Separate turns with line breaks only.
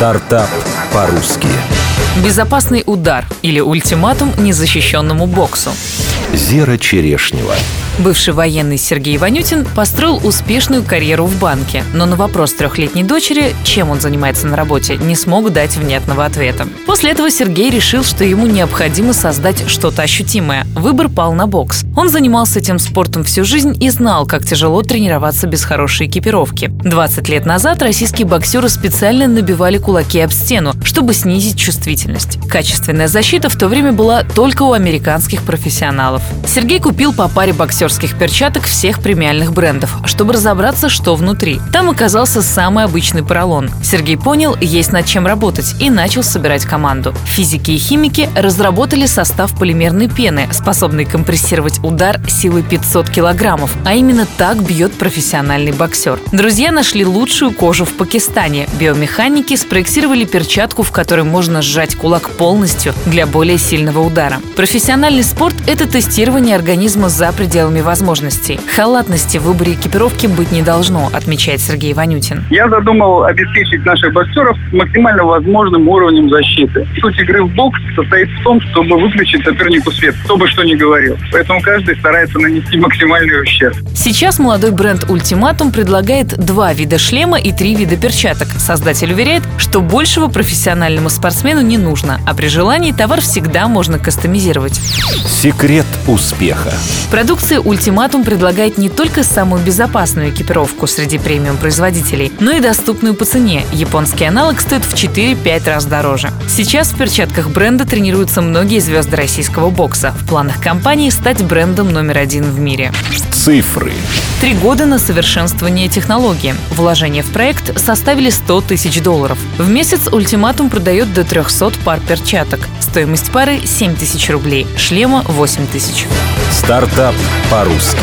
Стартап по-русски.
Безопасный удар или ультиматум незащищенному боксу.
Зера Черешнева.
Бывший военный Сергей Ванютин построил успешную карьеру в банке, но на вопрос трехлетней дочери, чем он занимается на работе, не смог дать внятного ответа. После этого Сергей решил, что ему необходимо создать что-то ощутимое. Выбор пал на бокс. Он занимался этим спортом всю жизнь и знал, как тяжело тренироваться без хорошей экипировки. 20 лет назад российские боксеры специально набивали кулаки об стену, чтобы снизить чувствительность. Качественная защита в то время была только у американских профессионалов. Сергей купил по паре боксерских боксерских перчаток всех премиальных брендов, чтобы разобраться, что внутри. Там оказался самый обычный поролон. Сергей понял, есть над чем работать и начал собирать команду. Физики и химики разработали состав полимерной пены, способный компрессировать удар силой 500 килограммов, а именно так бьет профессиональный боксер. Друзья нашли лучшую кожу в Пакистане. Биомеханики спроектировали перчатку, в которой можно сжать кулак полностью для более сильного удара. Профессиональный спорт – это тестирование организма за пределами пределами возможностей. Халатности в выборе экипировки быть не должно, отмечает Сергей Ванютин.
Я задумал обеспечить наших боксеров максимально возможным уровнем защиты. Суть игры в бокс состоит в том, чтобы выключить сопернику свет, кто бы что ни говорил. Поэтому каждый старается нанести максимальный ущерб.
Сейчас молодой бренд «Ультиматум» предлагает два вида шлема и три вида перчаток. Создатель уверяет, что большего профессиональному спортсмену не нужно, а при желании товар всегда можно кастомизировать.
Секрет успеха.
Продукция Ультиматум предлагает не только самую безопасную экипировку среди премиум-производителей, но и доступную по цене. Японский аналог стоит в 4-5 раз дороже. Сейчас в перчатках бренда тренируются многие звезды российского бокса. В планах компании стать брендом номер один в мире.
Цифры.
Три года на совершенствование технологии. Вложения в проект составили 100 тысяч долларов. В месяц ультиматум продает до 300 пар перчаток. Стоимость пары 7 тысяч рублей, шлема 8 тысяч.
Стартап по-русски.